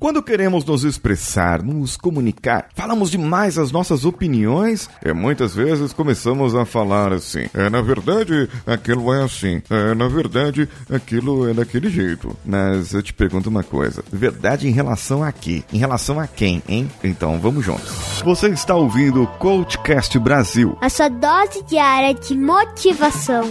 Quando queremos nos expressar, nos comunicar, falamos demais as nossas opiniões e muitas vezes começamos a falar assim: é na verdade aquilo é assim, é na verdade aquilo é daquele jeito. Mas eu te pergunto uma coisa: verdade em relação a quê? Em relação a quem, hein? Então vamos juntos. Você está ouvindo o Coachcast Brasil a sua dose diária de motivação.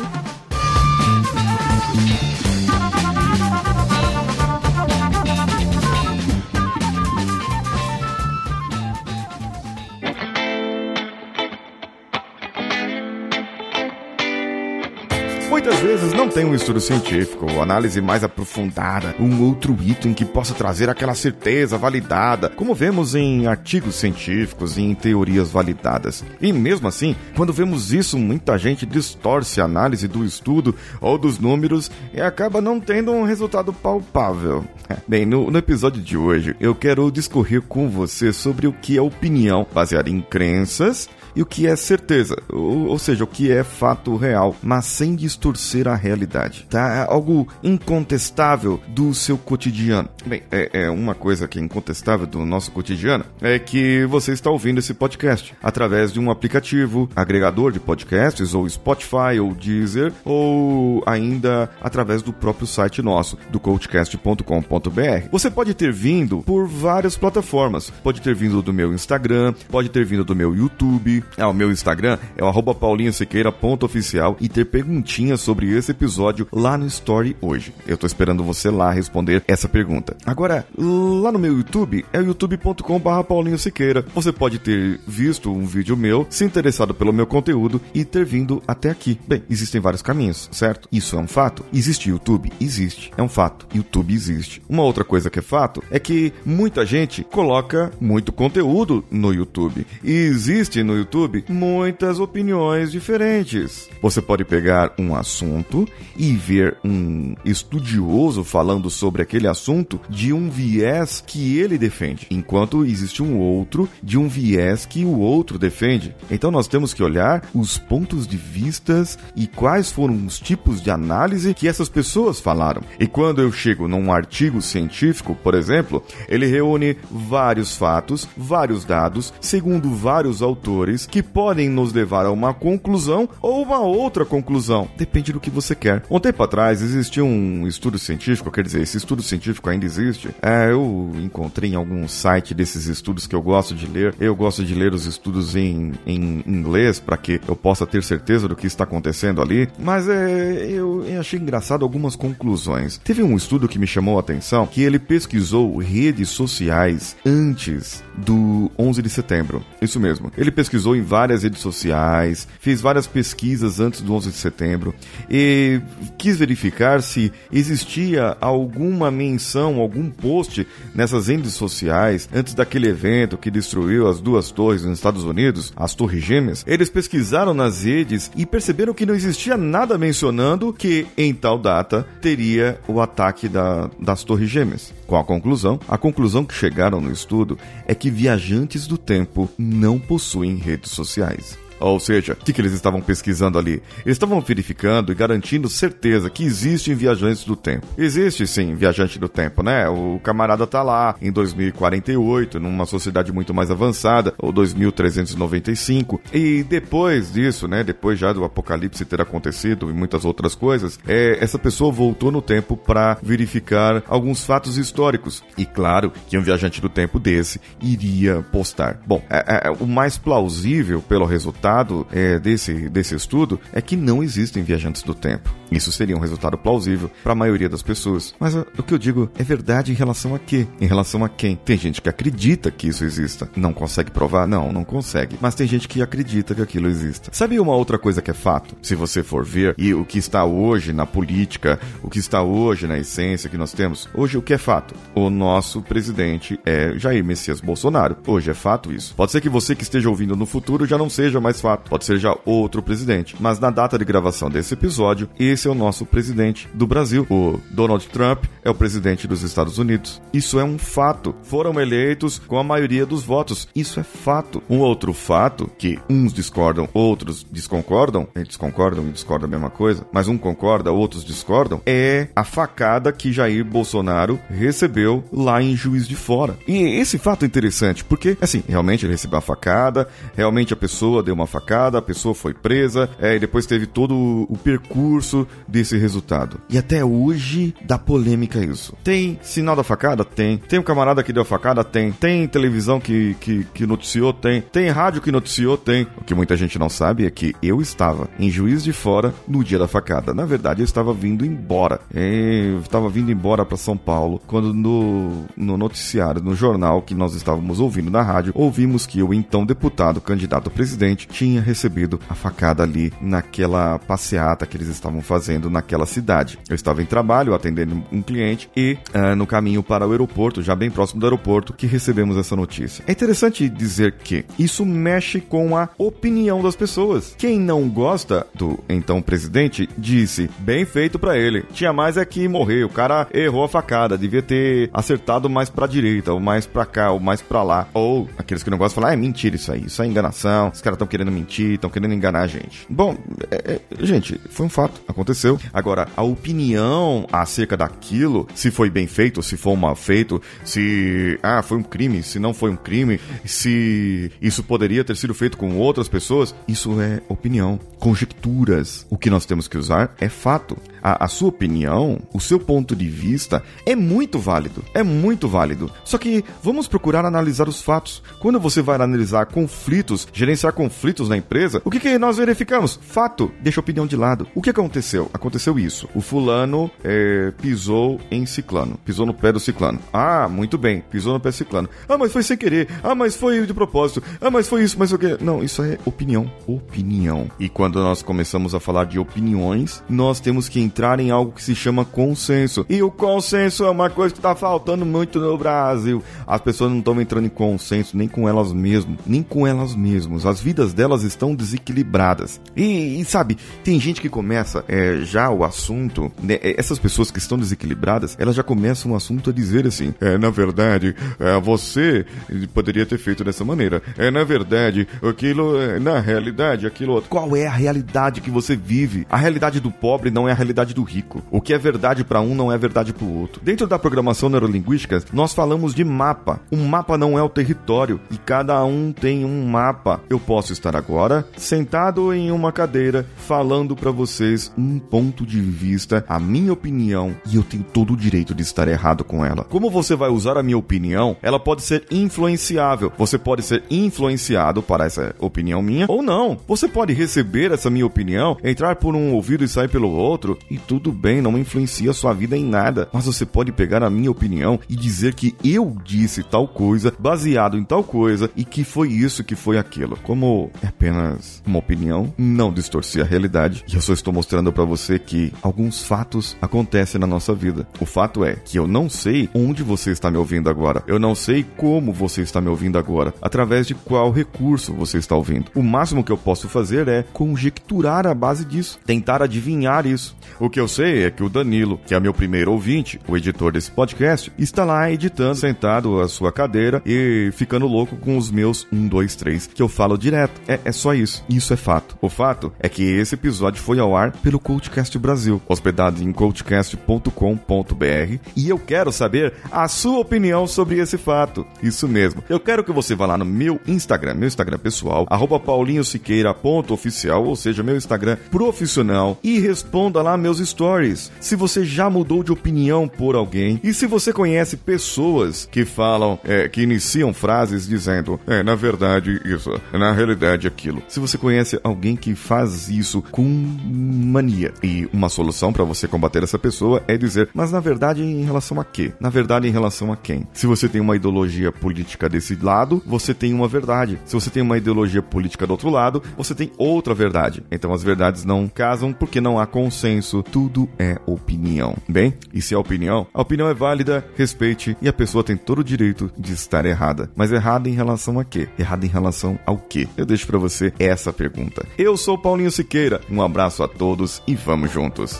Muitas vezes não tem um estudo científico, análise mais aprofundada, um outro item que possa trazer aquela certeza validada, como vemos em artigos científicos e em teorias validadas. E mesmo assim, quando vemos isso, muita gente distorce a análise do estudo ou dos números e acaba não tendo um resultado palpável. Bem, no, no episódio de hoje, eu quero discorrer com você sobre o que é opinião baseada em crenças e o que é certeza, ou, ou, seja, o que é fato real, mas sem distorcer a realidade, tá? É algo incontestável do seu cotidiano. Bem, é, é, uma coisa que é incontestável do nosso cotidiano é que você está ouvindo esse podcast através de um aplicativo, agregador de podcasts, ou Spotify, ou Deezer, ou ainda através do próprio site nosso, do coachcast.com.br. Você pode ter vindo por várias plataformas, pode ter vindo do meu Instagram, pode ter vindo do meu YouTube, é, o meu Instagram é o paulinhosequeira.oficial e ter perguntinhas sobre esse episódio lá no Story hoje. Eu tô esperando você lá responder essa pergunta. Agora, lá no meu YouTube é o youtube.com.br Paulinho Siqueira. Você pode ter visto um vídeo meu, se interessado pelo meu conteúdo e ter vindo até aqui. Bem, existem vários caminhos, certo? Isso é um fato? Existe YouTube? Existe. É um fato. YouTube existe. Uma outra coisa que é fato é que muita gente coloca muito conteúdo no YouTube. E existe no YouTube YouTube muitas opiniões diferentes. Você pode pegar um assunto e ver um estudioso falando sobre aquele assunto de um viés que ele defende, enquanto existe um outro de um viés que o outro defende. Então nós temos que olhar os pontos de vistas e quais foram os tipos de análise que essas pessoas falaram. E quando eu chego num artigo científico, por exemplo, ele reúne vários fatos, vários dados, segundo vários autores que podem nos levar a uma conclusão ou uma outra conclusão. Depende do que você quer. Um tempo atrás existia um estudo científico, quer dizer, esse estudo científico ainda existe. É, eu encontrei em algum site desses estudos que eu gosto de ler. Eu gosto de ler os estudos em, em inglês para que eu possa ter certeza do que está acontecendo ali. Mas é, eu, eu achei engraçado algumas conclusões. Teve um estudo que me chamou a atenção que ele pesquisou redes sociais antes do 11 de setembro. Isso mesmo. Ele pesquisou pesquisou em várias redes sociais, fez várias pesquisas antes do 11 de setembro e quis verificar se existia alguma menção, algum post nessas redes sociais antes daquele evento que destruiu as duas torres nos Estados Unidos, as Torres Gêmeas. Eles pesquisaram nas redes e perceberam que não existia nada mencionando que em tal data teria o ataque da, das Torres Gêmeas. Com a conclusão, a conclusão que chegaram no estudo é que viajantes do tempo não possuem redes sociais. Ou seja, o que, que eles estavam pesquisando ali? Eles estavam verificando e garantindo certeza que existem viajantes do tempo. Existe sim viajante do tempo, né? O camarada tá lá em 2048, numa sociedade muito mais avançada, ou 2395. E depois disso, né? Depois já do apocalipse ter acontecido e muitas outras coisas, é, essa pessoa voltou no tempo para verificar alguns fatos históricos. E claro que um viajante do tempo desse iria postar. Bom, é, é, o mais plausível pelo resultado resultado é, desse, desse estudo é que não existem viajantes do tempo. Isso seria um resultado plausível para a maioria das pessoas. Mas uh, o que eu digo é verdade em relação a quê? Em relação a quem? Tem gente que acredita que isso exista. Não consegue provar? Não, não consegue. Mas tem gente que acredita que aquilo exista. Sabe uma outra coisa que é fato? Se você for ver, e o que está hoje na política, o que está hoje na essência que nós temos, hoje o que é fato? O nosso presidente é Jair Messias Bolsonaro. Hoje é fato isso. Pode ser que você que esteja ouvindo no futuro já não seja mais fato. Pode ser já outro presidente. Mas na data de gravação desse episódio, esse é o nosso presidente do Brasil. O Donald Trump é o presidente dos Estados Unidos. Isso é um fato. Foram eleitos com a maioria dos votos. Isso é fato. Um outro fato que uns discordam, outros desconcordam, eles concordam e discordam a mesma coisa, mas um concorda, outros discordam, é a facada que Jair Bolsonaro recebeu lá em Juiz de Fora. E esse fato é interessante, porque, assim, realmente ele recebeu a facada, realmente a pessoa deu uma facada, a pessoa foi presa, é, e depois teve todo o percurso desse resultado. E até hoje dá polêmica isso. Tem sinal da facada? Tem. Tem um camarada que deu a facada? Tem. Tem televisão que, que, que noticiou? Tem. Tem rádio que noticiou? Tem. O que muita gente não sabe é que eu estava em Juiz de Fora no dia da facada. Na verdade, eu estava vindo embora. É, eu estava vindo embora para São Paulo quando no, no noticiário, no jornal que nós estávamos ouvindo na rádio, ouvimos que o então deputado candidato a presidente tinha recebido a facada ali naquela passeata que eles estavam fazendo naquela cidade. Eu estava em trabalho atendendo um cliente e uh, no caminho para o aeroporto, já bem próximo do aeroporto, que recebemos essa notícia. É interessante dizer que isso mexe com a opinião das pessoas. Quem não gosta do então presidente disse: bem feito para ele. Tinha mais é que morrer. O cara errou a facada, devia ter acertado mais para direita, ou mais para cá, ou mais para lá. Ou aqueles que não gostam falar: ah, é mentira isso aí, isso é enganação. Os caras estão querendo mentir, estão querendo enganar a gente. Bom, é, é, gente, foi um fato, aconteceu. Agora, a opinião acerca daquilo, se foi bem feito, se foi mal feito, se ah, foi um crime, se não foi um crime, se isso poderia ter sido feito com outras pessoas, isso é opinião, conjecturas. O que nós temos que usar é fato. A, a, sua opinião, o seu ponto de vista é muito válido. É muito válido. Só que vamos procurar analisar os fatos. Quando você vai analisar conflitos, gerenciar conflitos na empresa, o que, que nós verificamos? Fato. Deixa a opinião de lado. O que aconteceu? Aconteceu isso. O fulano é, pisou em ciclano. Pisou no pé do ciclano. Ah, muito bem. Pisou no pé do ciclano. Ah, mas foi sem querer. Ah, mas foi de propósito. Ah, mas foi isso, mas o que? Não, isso é opinião. Opinião. E quando nós começamos a falar de opiniões, nós temos que entrar em algo que se chama consenso. E o consenso é uma coisa que está faltando muito no Brasil. As pessoas não estão entrando em consenso nem com elas mesmas, nem com elas mesmas. As vidas delas estão desequilibradas. E, e sabe, tem gente que começa é, já o assunto, né, é, essas pessoas que estão desequilibradas, elas já começam o assunto a dizer assim: é, na verdade, é, você poderia ter feito dessa maneira. É, na verdade, aquilo, é, na realidade, aquilo outro. Qual é a realidade que você vive? A realidade do pobre não é a realidade do rico. O que é verdade para um não é verdade para o outro. Dentro da programação neurolinguística, nós falamos de mapa. Um mapa não é o território e cada um tem um mapa. Eu posso estar agora sentado em uma cadeira falando para vocês um ponto de vista, a minha opinião, e eu tenho todo o direito de estar errado com ela. Como você vai usar a minha opinião, ela pode ser influenciável. Você pode ser influenciado para essa opinião minha ou não. Você pode receber essa minha opinião, entrar por um ouvido e sair pelo outro e tudo bem, não influencia a sua vida em nada. Mas você pode pegar a minha opinião e dizer que eu disse tal coisa, baseado em tal coisa, e que foi isso que foi aquilo. Como é apenas uma opinião, não distorcer a realidade. E eu só estou mostrando para você que alguns fatos acontecem na nossa vida. O fato é que eu não sei onde você está me ouvindo agora. Eu não sei como você está me ouvindo agora. Através de qual recurso você está ouvindo. O máximo que eu posso fazer é conjecturar a base disso, tentar adivinhar isso. O que eu sei é que o Danilo, que é meu primeiro ouvinte, o editor desse podcast, está lá editando, sentado à sua cadeira e ficando louco com os meus 1, 2, 3, que eu falo direto. É, é só isso. Isso é fato. O fato é que esse episódio foi ao ar pelo Coachcast Brasil, hospedado em coachcast.com.br, e eu quero saber a sua opinião sobre esse fato. Isso mesmo. Eu quero que você vá lá no meu Instagram, meu Instagram pessoal, paulinhosiqueira.oficial, ou seja, meu Instagram profissional, e responda lá meus stories se você já mudou de opinião por alguém e se você conhece pessoas que falam, é, que iniciam frases dizendo, é, na verdade isso, na realidade aquilo. Se você conhece alguém que faz isso com mania e uma solução para você combater essa pessoa é dizer, mas na verdade em relação a quê? Na verdade em relação a quem? Se você tem uma ideologia política desse lado, você tem uma verdade. Se você tem uma ideologia política do outro lado, você tem outra verdade. Então as verdades não casam porque não há consenso tudo é opinião. Bem, e se é opinião, a opinião é válida, respeite e a pessoa tem todo o direito de estar errada. Mas errada em relação a quê? Errada em relação ao quê? Eu deixo para você essa pergunta. Eu sou Paulinho Siqueira. Um abraço a todos e vamos juntos.